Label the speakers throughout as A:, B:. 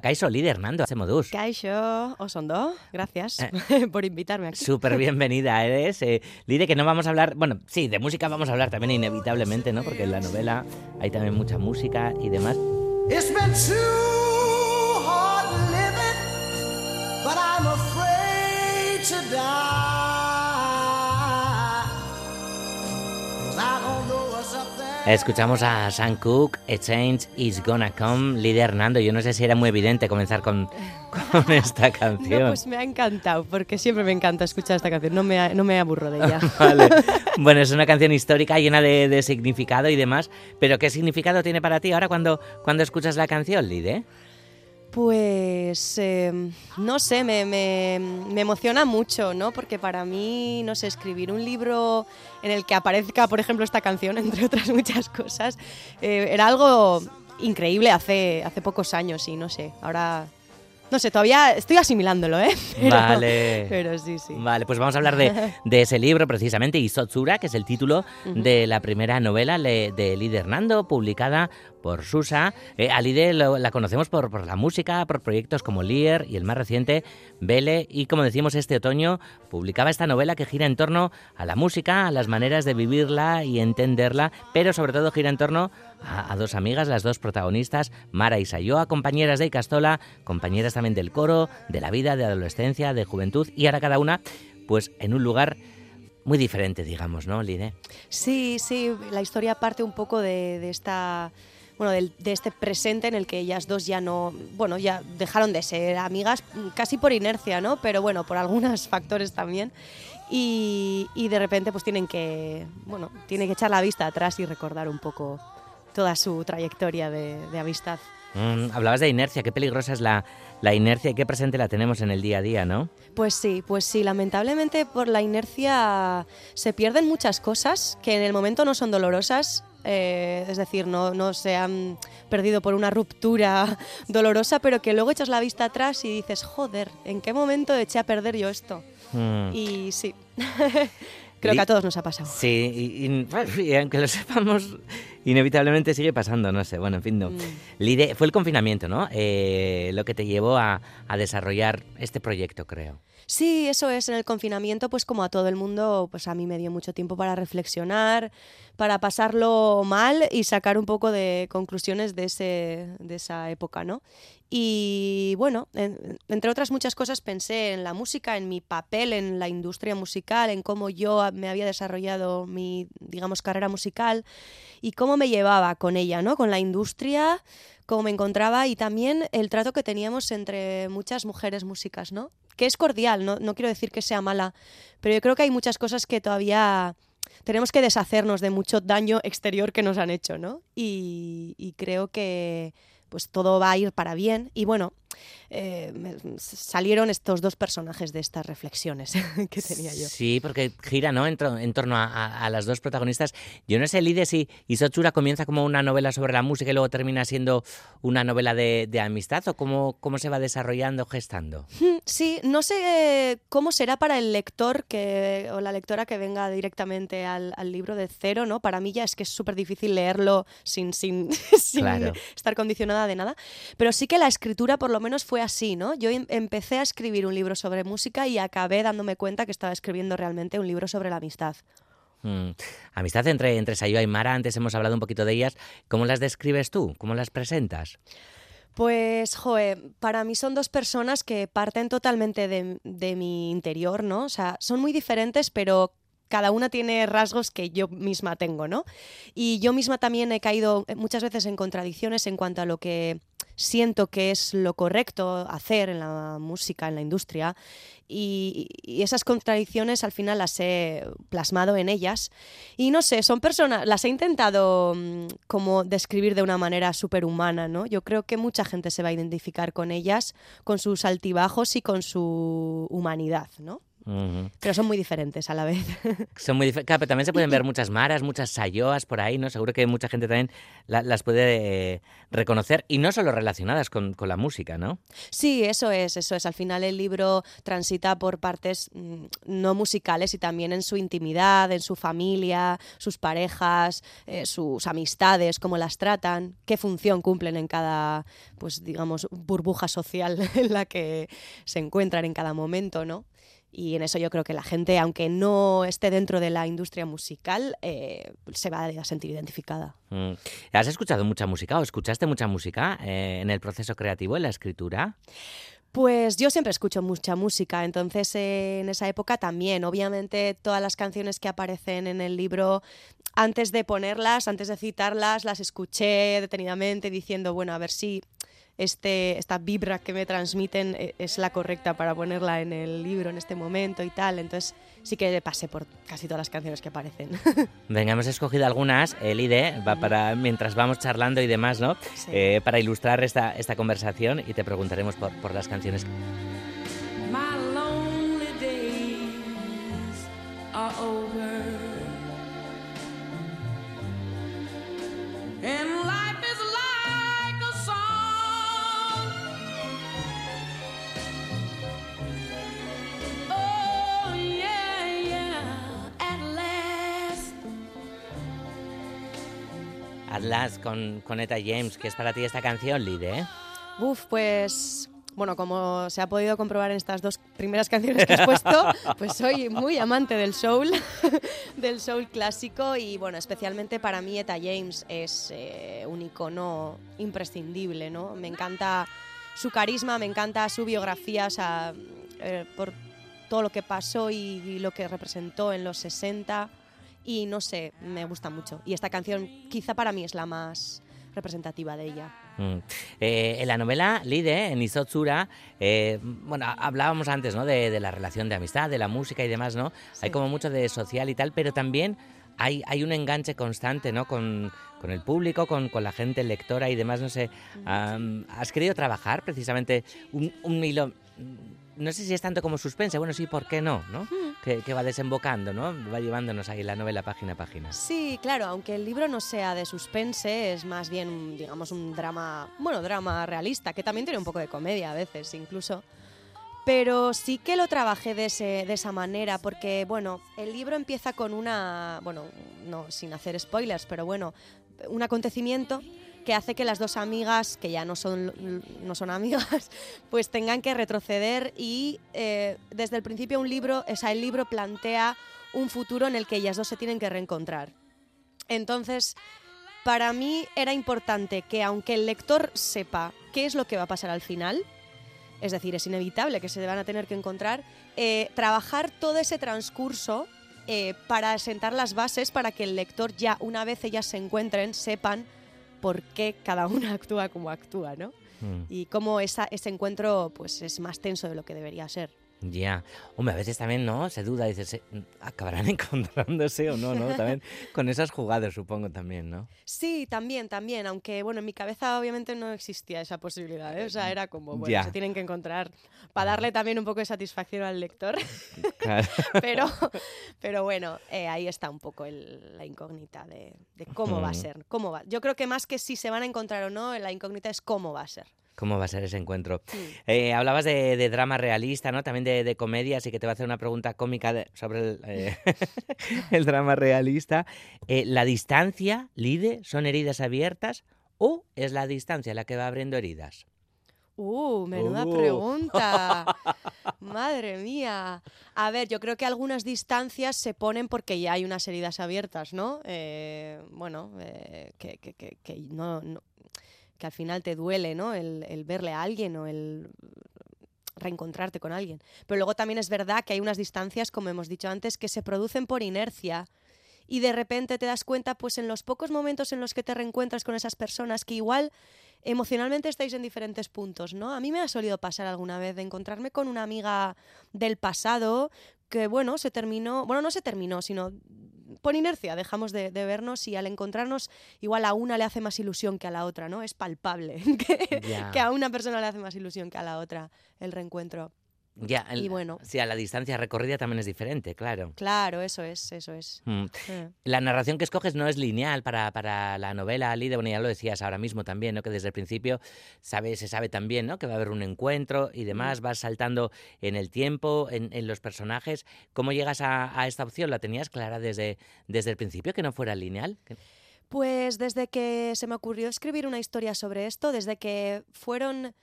A: Kaixo, líder Hernando, hace modus.
B: Kaixo, Osondo, gracias eh, por invitarme aquí.
A: Súper bienvenida eres. Eh, Lide, que no vamos a hablar, bueno, sí, de música vamos a hablar también inevitablemente, ¿no? Porque en la novela hay también mucha música y demás. It's been too hard living, but I'm afraid to die. Escuchamos a Sam Cooke, A Change Is Gonna Come, líder Hernando. Yo no sé si era muy evidente comenzar con, con esta canción.
B: No, pues me ha encantado, porque siempre me encanta escuchar esta canción, no me, no me aburro de ella.
A: vale. Bueno, es una canción histórica llena de, de, significado y demás, pero ¿qué significado tiene para ti ahora cuando, cuando escuchas la canción, Lide?
B: Pues em, no sé, me, me, me, emociona mucho, ¿no? Porque para mí, no sé, escribir un libro en el que aparezca, por ejemplo, esta canción, entre otras muchas cosas, eh, era algo increíble hace, hace pocos años y no sé, ahora no sé, todavía estoy asimilándolo, ¿eh?
A: vale.
B: Pero sí, sí.
A: Vale, pues vamos a hablar de, de ese libro precisamente, Isotsura, que es el título de la primera novela de Lidia Hernando, publicada por Susa. Eh, a Lide la conocemos por, la música, por proyectos como Lear y el más reciente, Vele. Y como decimos, este otoño publicaba esta novela que gira en torno a la música, a las maneras de vivirla y entenderla, pero sobre todo gira en torno a, dos amigas, las dos protagonistas, Mara y Sayoa, compañeras de Icastola, compañeras también del coro, de la vida, de adolescencia, de juventud, y ahora cada una, pues en un lugar muy diferente, digamos, ¿no, Lide?
B: Sí, sí, la historia parte un poco de esta bueno, de, este presente en el que ellas dos ya no, bueno, ya dejaron de ser amigas casi por inercia, ¿no? Pero bueno, por algunos factores también. Y, de repente pues tienen que, bueno, tienen que echar la vista atrás y recordar un poco toda su trayectoria de amistad.
A: Mm, hablabas de inercia, qué peligrosa es la, la inercia y qué presente la tenemos en el día a día, ¿no?
B: Pues sí, pues sí, lamentablemente por la inercia se pierden muchas cosas que en el momento no son dolorosas eh, es decir, no, no se han perdido por una ruptura dolorosa, pero que luego echas la vista atrás y dices, joder, ¿en qué momento eché a perder yo esto? Mm. Y sí. Creo que a todos nos ha pasado.
A: Sí, y, y, aunque lo sepamos, inevitablemente sigue pasando, no sé. Bueno, en fin, no. Mm. Lide, fue el confinamiento, ¿no? Eh, lo que te llevó a, a, desarrollar este proyecto, creo.
B: Sí, eso es. En el confinamiento, pues como a todo el mundo, pues a mí me dio mucho tiempo para reflexionar, para pasarlo mal y sacar un poco de conclusiones de, ese, de esa época, ¿no? Y bueno, en, entre otras muchas cosas pensé en la música, en mi papel en la industria musical, en cómo yo me había desarrollado mi, digamos, carrera musical y cómo me llevaba con ella, ¿no? Con la industria, cómo me encontraba y también el trato que teníamos entre muchas mujeres músicas, ¿no? Que es cordial, no, no quiero decir que sea mala, pero yo creo que hay muchas cosas que todavía tenemos que deshacernos de mucho daño exterior que nos han hecho, ¿no? Y, y creo que pues todo va a ir para bien. Y bueno, eh, salieron estos dos personajes de estas reflexiones que tenía yo.
A: Sí, porque gira ¿no? en, en torno a, a, a, las dos protagonistas. Yo no sé, Lide, si Isochura comienza como una novela sobre la música y luego termina siendo una novela de, de amistad o cómo, cómo se va desarrollando, gestando.
B: Sí, no sé cómo será para el lector que, o la lectora que venga directamente al, al libro de cero, ¿no? Para mí ya es que es súper difícil leerlo sin, sin, sin
A: claro.
B: estar condicionada de nada. Pero sí que la escritura por lo menos fue así, ¿no? Yo em, empecé a escribir un libro sobre música y acabé dándome cuenta que estaba escribiendo realmente un libro sobre la amistad.
A: Mm. Amistad entre, entre Sayo y Mara, antes hemos hablado un poquito de ellas. ¿Cómo las describes tú? ¿Cómo las presentas?
B: Pues, joe, para mí son dos personas que parten totalmente de, de mi interior, ¿no? O sea, son muy diferentes, pero cada una tiene rasgos que yo misma tengo, ¿no? Y yo misma también he caído muchas veces en contradicciones en cuanto a lo que siento que es lo correcto hacer en la música, en la industria, y, esas contradicciones al final las he plasmado en ellas. Y no sé, son personas, las he intentado mm, como describir de una manera súper humana, ¿no? Yo creo que mucha gente se va a identificar con ellas, con sus altibajos y con su humanidad, ¿no? Pero son muy diferentes a la vez.
A: Son muy diferentes. Claro, pero también se pueden ver muchas maras, muchas sayoas por ahí, ¿no? Seguro que mucha gente también las puede eh, reconocer y no solo relacionadas con, con, la música, ¿no?
B: Sí, eso es, eso es. Al final el libro transita por partes mm, no musicales y también en su intimidad, en su familia, sus parejas, eh, sus amistades, cómo las tratan, qué función cumplen en cada, pues digamos, burbuja social en la que se encuentran en cada momento, ¿no? Y en eso yo creo que la gente, aunque no esté dentro de la industria musical, eh, se va a sentir identificada.
A: Mm. ¿Has escuchado mucha música o escuchaste mucha música eh, en el proceso creativo, en la escritura?
B: Pues yo siempre escucho mucha música, entonces eh, en esa época también, obviamente todas las canciones que aparecen en el libro, antes de ponerlas, antes de citarlas, las escuché detenidamente diciendo, bueno, a ver si este, esta vibra que me transmiten eh, es la correcta para ponerla en el libro en este momento y tal. Entonces sí que pasé por casi todas las canciones que aparecen.
A: Venga, hemos escogido algunas, Elide, va para mientras vamos charlando y demás, ¿no? Eh, para ilustrar esta, esta conversación y te preguntaremos por, por las canciones. Atlas con, con Eta James, ¿qué es para ti esta canción, Lide?
B: Uf, pues bueno, como se ha podido comprobar en estas dos primeras canciones que he puesto, pues soy muy amante del soul, del soul clásico y bueno, especialmente para mí Eta James es eh, un icono imprescindible, ¿no? Me encanta su carisma, me encanta su biografía, o sea, eh, por todo lo que pasó y, lo que representó en los 60 y no sé, me gusta mucho. Y esta canción quizá para mí es la más representativa de ella.
A: Mm. Eh, en la novela Lide, en Isotsura, eh, bueno, hablábamos antes ¿no? de, la relación de amistad, de la música y demás, ¿no? Hay como mucho de social y tal, pero también hay, hay un enganche constante ¿no? con, con el público, con, con, la gente lectora y demás, no sé. ¿Has querido trabajar precisamente un, un hilo no sé si es tanto como suspense, bueno, sí, ¿por qué no? ¿no? Que, va desembocando, ¿no? Va llevándonos ahí la novela página a página.
B: Sí, claro, aunque el libro no sea de suspense, es más bien, digamos, un drama, bueno, drama realista, que también tiene un poco de comedia a veces, incluso. Pero sí que lo trabajé de, ese, de esa manera, porque, bueno, el libro empieza con una, bueno, no sin hacer spoilers, pero bueno, un acontecimiento que hace que las dos amigas, que ya no son, no son amigas, pues tengan que retroceder y eh, desde el principio un libro, el libro plantea un futuro en el que ellas dos se tienen que reencontrar. Entonces, para mí era importante que aunque el lector sepa qué es lo que va a pasar al final, es decir, es inevitable que se van a tener que encontrar, eh, trabajar todo ese transcurso eh, para sentar las bases para que el lector ya una vez ellas se encuentren sepan por qué cada una actúa como actúa, ¿no? Mm. Y cómo esa, ese encuentro pues, es más tenso de lo que debería ser.
A: Ya. Hombre, a veces también, ¿no? Se duda, dices, ¿acabarán encontrándose o no, no? También con esas jugadas, supongo, también, ¿no?
B: Sí, también, también. Aunque, bueno, en mi cabeza obviamente no existía esa posibilidad, ¿eh? O sea, era como, bueno, se tienen que encontrar para darle también un poco de satisfacción al lector. pero, pero bueno, eh, ahí está un poco la incógnita de, cómo va a ser. Cómo va. Yo creo que más que si se van a encontrar o no, la incógnita es cómo va a ser.
A: ¿Cómo va a ser ese encuentro? Eh, hablabas de, drama realista, ¿no? También de, comedia, así que te voy a hacer una pregunta cómica sobre el, eh, drama realista. Eh, ¿La distancia, Lide, son heridas abiertas o es la distancia la que va abriendo heridas?
B: Uh, menuda uh. pregunta. Madre mía. A ver, yo creo que algunas distancias se ponen porque ya hay unas heridas abiertas, ¿no? bueno, que, que, que, no, que al final te duele, ¿no? El, verle a alguien o el reencontrarte con alguien. Pero luego también es verdad que hay unas distancias, como hemos dicho antes, que se producen por inercia y de repente te das cuenta, pues en los pocos momentos en los que te reencuentras con esas personas que igual emocionalmente estáis en diferentes puntos, ¿no? A mí me ha solido pasar alguna vez de encontrarme con una amiga del pasado que, bueno, se terminó, bueno, no se terminó, sino por inercia dejamos de, vernos y al encontrarnos igual a una le hace más ilusión que a la otra, ¿no? Es palpable que, a una persona le hace más ilusión que a la otra el reencuentro.
A: Ya, el-
B: Y bueno.
A: Sí, a la distancia recorrida también es diferente, claro.
B: Claro, eso es, eso es.
A: Mm.
B: Eh.
A: La narración que escoges no es lineal para, para la novela, Lide, bueno, ya lo decías ahora mismo también, ¿no? Que desde el principio sabe, se sabe también, ¿no? Que va a haber un encuentro y demás, vas saltando en el tiempo, en, en los personajes. ¿Cómo llegas a, a esta opción? ¿La tenías clara desde, desde el principio, que no fuera lineal? Que-
B: Pues desde que se me ocurrió escribir una historia sobre esto, desde que fueron,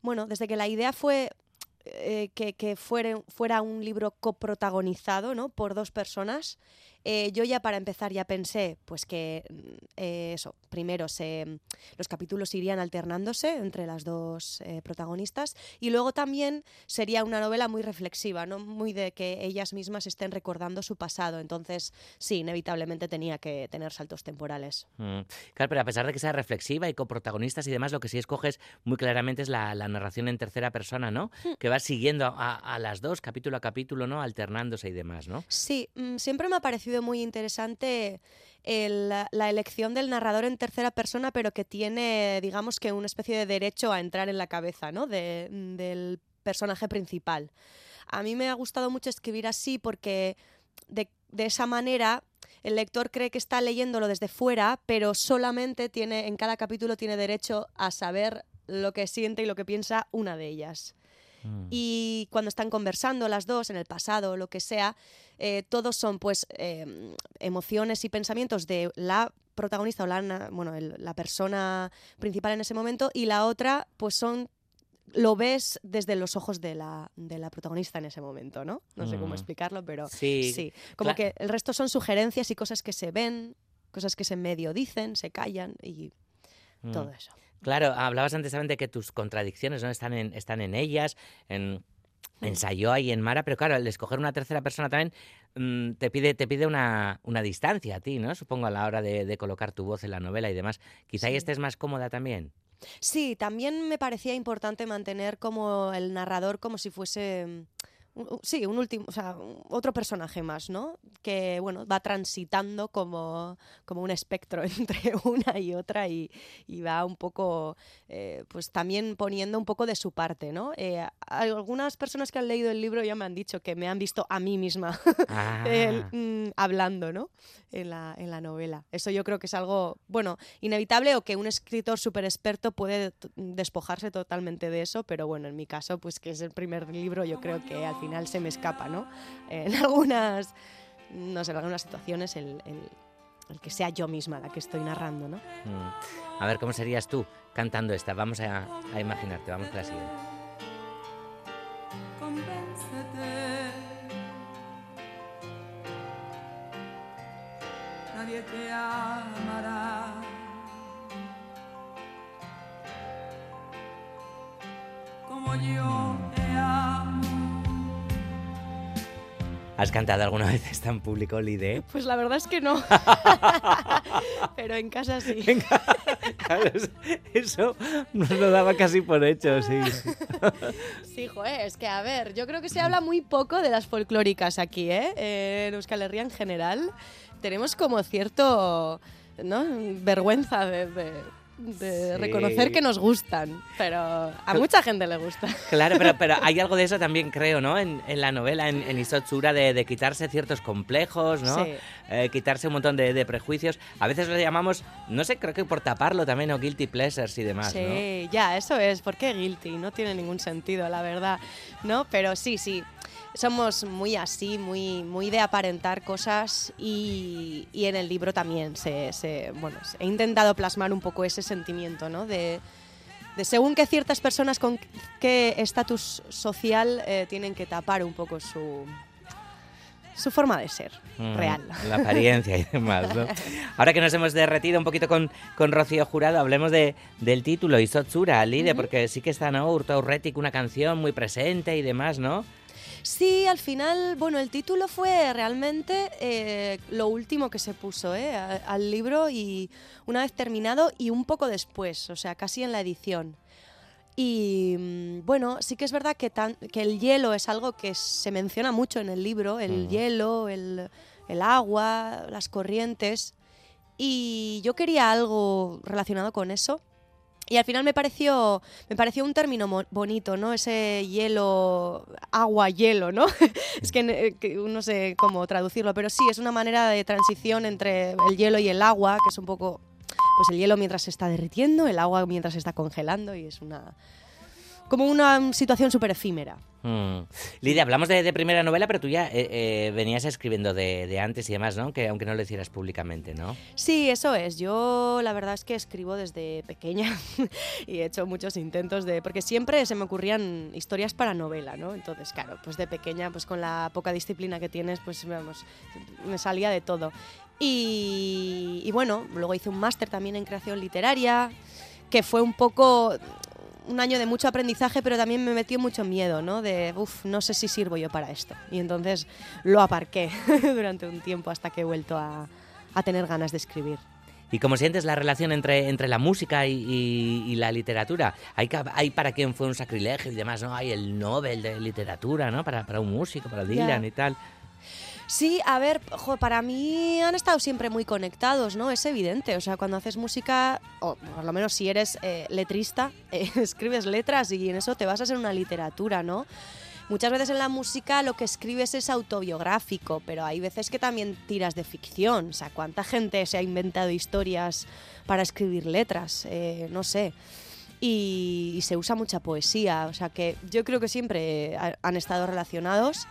B: bueno, desde que la idea fue eh, que, que fuera un libro coprotagonizado, ¿no? Por dos personas, eh, yo ya para empezar ya pensé, pues que mm, eh, eso, primero se, los capítulos irían alternándose entre las dos eh, protagonistas y luego también sería una novela muy reflexiva, ¿no? Muy de que ellas mismas estén recordando su pasado. Entonces, sí, inevitablemente tenía que tener saltos temporales.
A: Mm. Claro, pero a pesar de que sea reflexiva y con protagonistas y demás, lo que sí escoges muy claramente es la, la narración en tercera persona, ¿no? Que vas siguiendo a, a las dos, capítulo a capítulo, ¿no? Alternándose y demás, ¿no?
B: Sí, mm, siempre me ha parecido muy interesante la elección del narrador en tercera persona, pero que tiene, digamos que una especie de derecho a entrar en la cabeza, ¿no? De- del personaje principal. A mí me ha gustado mucho escribir así porque de, de esa manera el lector cree que está leyéndolo desde fuera, pero solamente tiene, en cada capítulo tiene derecho a saber lo que siente y lo que piensa una de ellas.
A: Mm.
B: Y cuando están conversando las dos en el pasado o lo que sea, eh, todos son pues eh, emociones y pensamientos de la protagonista o la, bueno, el- la persona principal en ese momento y la otra pues son lo ves desde los ojos de la, de la protagonista en ese momento, ¿no? No sé cómo
A: Mm.
B: explicarlo, pero
A: Sí,
B: sí. Como que el resto son sugerencias y cosas que se ven, cosas que se medio dicen, se callan y
A: Mm.
B: todo eso.
A: Claro, hablabas antes también de que tus contradicciones no están en, están en ellas, en, en Sayoa y en Mara, pero claro, el escoger una tercera persona también mm, te pide, te pide una, una distancia a ti, ¿no? Supongo a la hora de, de colocar tu voz en la novela y demás. Quizá ahí
B: Sí.
A: estés más cómoda también.
B: Sí, también me parecía importante mantener como el narrador como si fuese mm, un- sí, un último, o sea, otro personaje más, ¿no? Que bueno, va transitando como, como un espectro entre una y otra y, y va un poco, eh, pues también poniendo un poco de su parte, ¿no? Eh, algunas personas que han leído el libro ya me han dicho que me han visto a mí misma
A: Ah,
B: el, mm, hablando, ¿no? En la, en la novela. Eso yo creo que es algo, bueno, inevitable o que un escritor súper experto puede despojarse totalmente de eso, pero bueno, en mi caso, pues que es el primer libro, yo creo que al final se me escapa, ¿no? En algunas, no sé, en algunas situaciones el, el- el que sea yo misma la que estoy narrando, ¿no?
A: mm. A ver, ¿cómo serías tú cantando esta? Vamos a, a imaginarte, vamos con la siguiente.
C: Convéncete. Nadie te amará. Como yo
A: ¿Has cantado alguna vez esta en público, Lide?
B: Pues la verdad es que no. pero en casa sí.
A: Claro, eso- eso nos lo daba casi por hecho, sí.
B: Sí, joder, es que a ver, yo creo que se habla muy poco de las folclóricas aquí, ¿eh? Eh, en Euskal Herria en general tenemos como cierto, ¿no? Vergüenza de, de- de
A: Sí.
B: reconocer que nos gustan, pero a mucha gente le gusta.
A: Claro, pero, pero hay algo de eso también, creo, ¿no? En, en la novela, en, en Isotsura, de, de quitarse ciertos complejos, ¿no?
B: Sí.
A: Eh, quitarse un montón de, de prejuicios. A veces lo llamamos, no sé, creo que por taparlo también, o guilty pleasures y demás, ¿no?
B: Sí, ya, eso es. ¿Por qué guilty? No tiene ningún sentido, la verdad. ¿No? Pero sí, sí. Somos muy así, muy, muy de aparentar cosas y, y en el libro también se, se- bueno, he intentado plasmar un poco ese sentimiento, ¿no? De, de según que ciertas personas con qué estatus social eh, tienen que tapar un poco su, su forma de ser
A: Mm,
B: real.
A: La apariencia y demás, ¿no? Ahora que nos hemos derretido un poquito con, con Rocío Jurado, hablemos de, del título, Isotsura, Lide, porque sí que está, ¿no? Urto Aurretic, una canción muy presente y demás, ¿no?
B: Sí, al final, bueno, el título fue realmente eh, lo último que se puso eh, al libro y una vez terminado y un poco después, o sea, casi en la edición. Y mm, bueno, sí que es verdad que, tan- que el hielo es algo que se menciona mucho en el libro, el
A: Mm.
B: hielo, el, el agua, las corrientes. Y yo quería algo relacionado con eso. Y al final me pareció, me pareció un término bonito, ¿no? Ese hielo, agua, hielo, ¿no? es que, eh, que no sé cómo traducirlo, pero sí, es una manera de transición entre el hielo y el agua, que es un poco, pues el hielo mientras se está derritiendo, el agua mientras se está congelando y es una, como una situación súper efímera.
A: Mm. Lidia, hablamos de, de primera novela, pero tú ya eh, eh, venías escribiendo de, de antes y demás, ¿no? Que aunque no lo hicieras públicamente, ¿no?
B: Sí, eso es. Yo la verdad es que escribo desde pequeña y he hecho muchos intentos de... Porque siempre se me ocurrían historias para novela, ¿no? Entonces, claro, pues de pequeña, pues con la poca disciplina que tienes, pues vamos, me salía de todo. Y, y bueno, luego hice un máster también en creación literaria, que fue un poco un año de mucho aprendizaje, pero también me metió mucho miedo, ¿no? De, uff, no sé si sirvo yo para esto. Y entonces lo aparqué durante un tiempo hasta que he vuelto a, a tener ganas de escribir.
A: ¿Y cómo sientes la relación entre, entre la música y, y- y la literatura? Hay, hay para quien fue un sacrilegio y demás, ¿no? Hay el Nobel de literatura, ¿no? Para, para un músico, para Dylan
B: Ya.
A: y tal.
B: Sí, a ver, jo, para mí han estado siempre muy conectados, ¿no? Es evidente, o sea, cuando haces música, o por lo menos si eres eh, letrista, eh, escribes letras y en eso te a hacer una literatura, ¿no? Muchas veces en la música lo que escribes es autobiográfico, pero hay veces que también tiras de ficción. O sea, ¿cuánta gente se ha inventado historias para escribir letras? Eh, no sé. Y, y se usa mucha poesía. O sea que yo creo que siempre ha- han estado relacionados.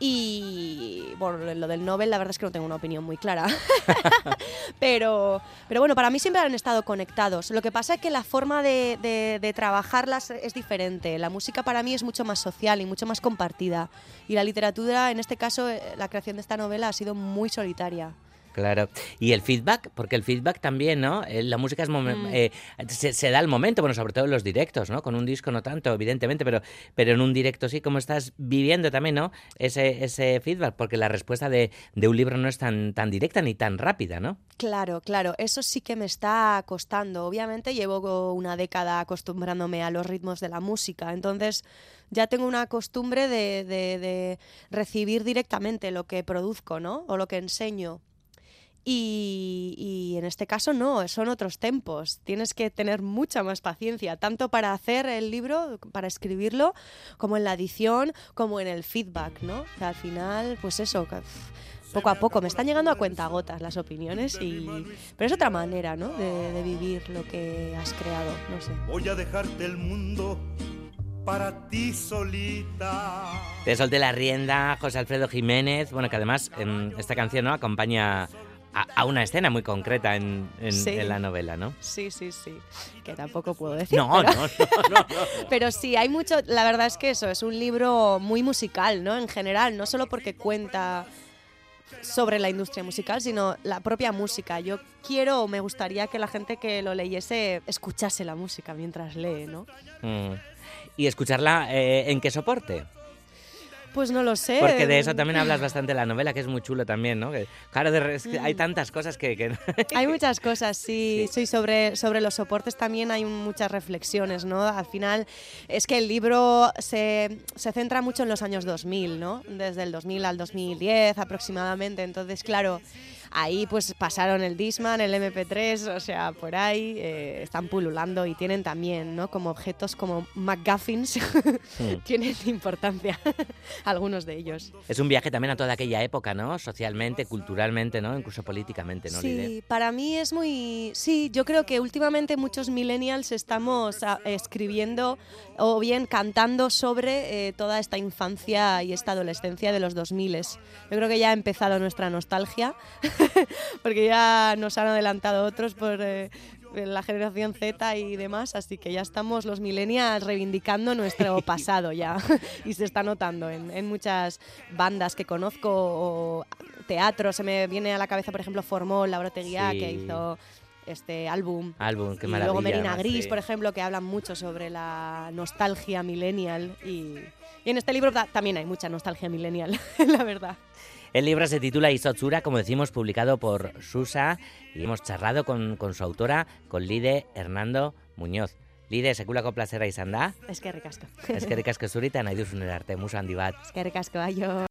B: Y bueno, lo del Nobel la verdad es que no tengo una opinión muy clara. pero, pero bueno, para mí siempre han estado conectados. Lo que pasa es que la forma de, de- de trabajarlas es diferente. La música para mí es mucho más social y mucho más compartida. Y la literatura, en este caso, eh, la creación de esta novela ha sido muy solitaria.
A: Claro. Y el feedback, porque el feedback también, ¿no? Eh, La música es
B: Mm.
A: eh, se, se da al momento, bueno, sobre todo en los directos, ¿no? Con un disco no tanto, evidentemente, pero, pero en un directo sí, ¿cómo estás viviendo también, ¿no? Ese, ese feedback, porque la respuesta de, de un libro no es tan, tan directa ni tan rápida, ¿no?
B: Claro, claro, eso sí que me está costando. Obviamente llevo una década acostumbrándome a los ritmos de la música, entonces ya tengo una costumbre de, de- de recibir directamente lo que produzco, ¿no? O lo que enseño. Y, y en este caso no, son otros tempos. Tienes que tener mucha más paciencia, tanto para hacer el libro, para escribirlo, como en la edición, como en el feedback, ¿no? O sea, al final, pues eso, poco a poco. Me están llegando a cuentagotas las opiniones, y... pero es otra manera, ¿no? De, de vivir lo que has creado, no sé.
D: Voy a dejarte el mundo para ti solita.
A: Te solté la rienda, José Alfredo Jiménez, bueno, que además en esta canción ¿no? acompaña a, a una escena muy concreta en, en-
B: Sí.
A: en la novela, ¿no?
B: Sí, sí, sí. Que tampoco puedo decir.
A: No,
B: pero-
A: no, no, no, no.
B: Pero sí, hay mucho. La verdad es que eso es un libro muy musical, ¿no? En general, no solo porque cuenta sobre la industria musical, sino la propia música. Yo quiero o me gustaría que la gente que lo leyese escuchase la música mientras lee, ¿no?
A: Mm. Y escucharla eh, en qué soporte.
B: Pues no lo sé.
A: Porque de eso también hablas bastante en la novela, que es muy chulo también, ¿no? Que, claro, de hay tantas cosas que... que-
B: Hay muchas cosas, sí.
A: Sí.
B: Sí, sobre, sobre los soportes también hay muchas reflexiones, ¿no? Al final es que el libro se, se centra mucho en los años 2000, ¿no? Desde el 2000 al 2010 aproximadamente. Entonces, claro, ahí pues pasaron el Disman, el MP3, o sea, por ahí eh, están pululando y tienen también, ¿no? Como objetos como McGuffins, tienen importancia algunos de ellos.
A: es un viaje también a toda aquella época, ¿no? Socialmente, culturalmente, ¿no? Incluso políticamente, ¿no?
B: Sí, para mí es muy... Sí, yo creo que últimamente muchos millennials estamos ah, escribiendo o bien cantando sobre eh, toda esta infancia y esta adolescencia de los 2000. Yo creo que ya ha empezado nuestra nostalgia, porque ya nos han adelantado otros por... eh, la generación Z y demás, así que ya estamos los millennials reivindicando nuestro pasado ya y se está notando en, en muchas bandas que conozco o teatro, se me viene a la cabeza por ejemplo Formol, Laura Teguía
A: Sí.
B: que hizo este álbum
A: Álbum, qué
B: y
A: maravilla.
B: luego Merina Gris,
A: sí.
B: por ejemplo, que hablan mucho sobre la nostalgia millennial y, y en este libro ta- también hay mucha nostalgia millennial, la verdad.
A: El libro se titula Isotsura, como decimos, publicado por Susa, y hemos charlado con, con su autora, con Lide Hernando Muñoz. Lide, sekulako plazera izan da,
B: Es que ricasco.
A: eskerrik asko zuri eta nahi duzun erarte, musu handi bat.
B: Es que ricasco, aio.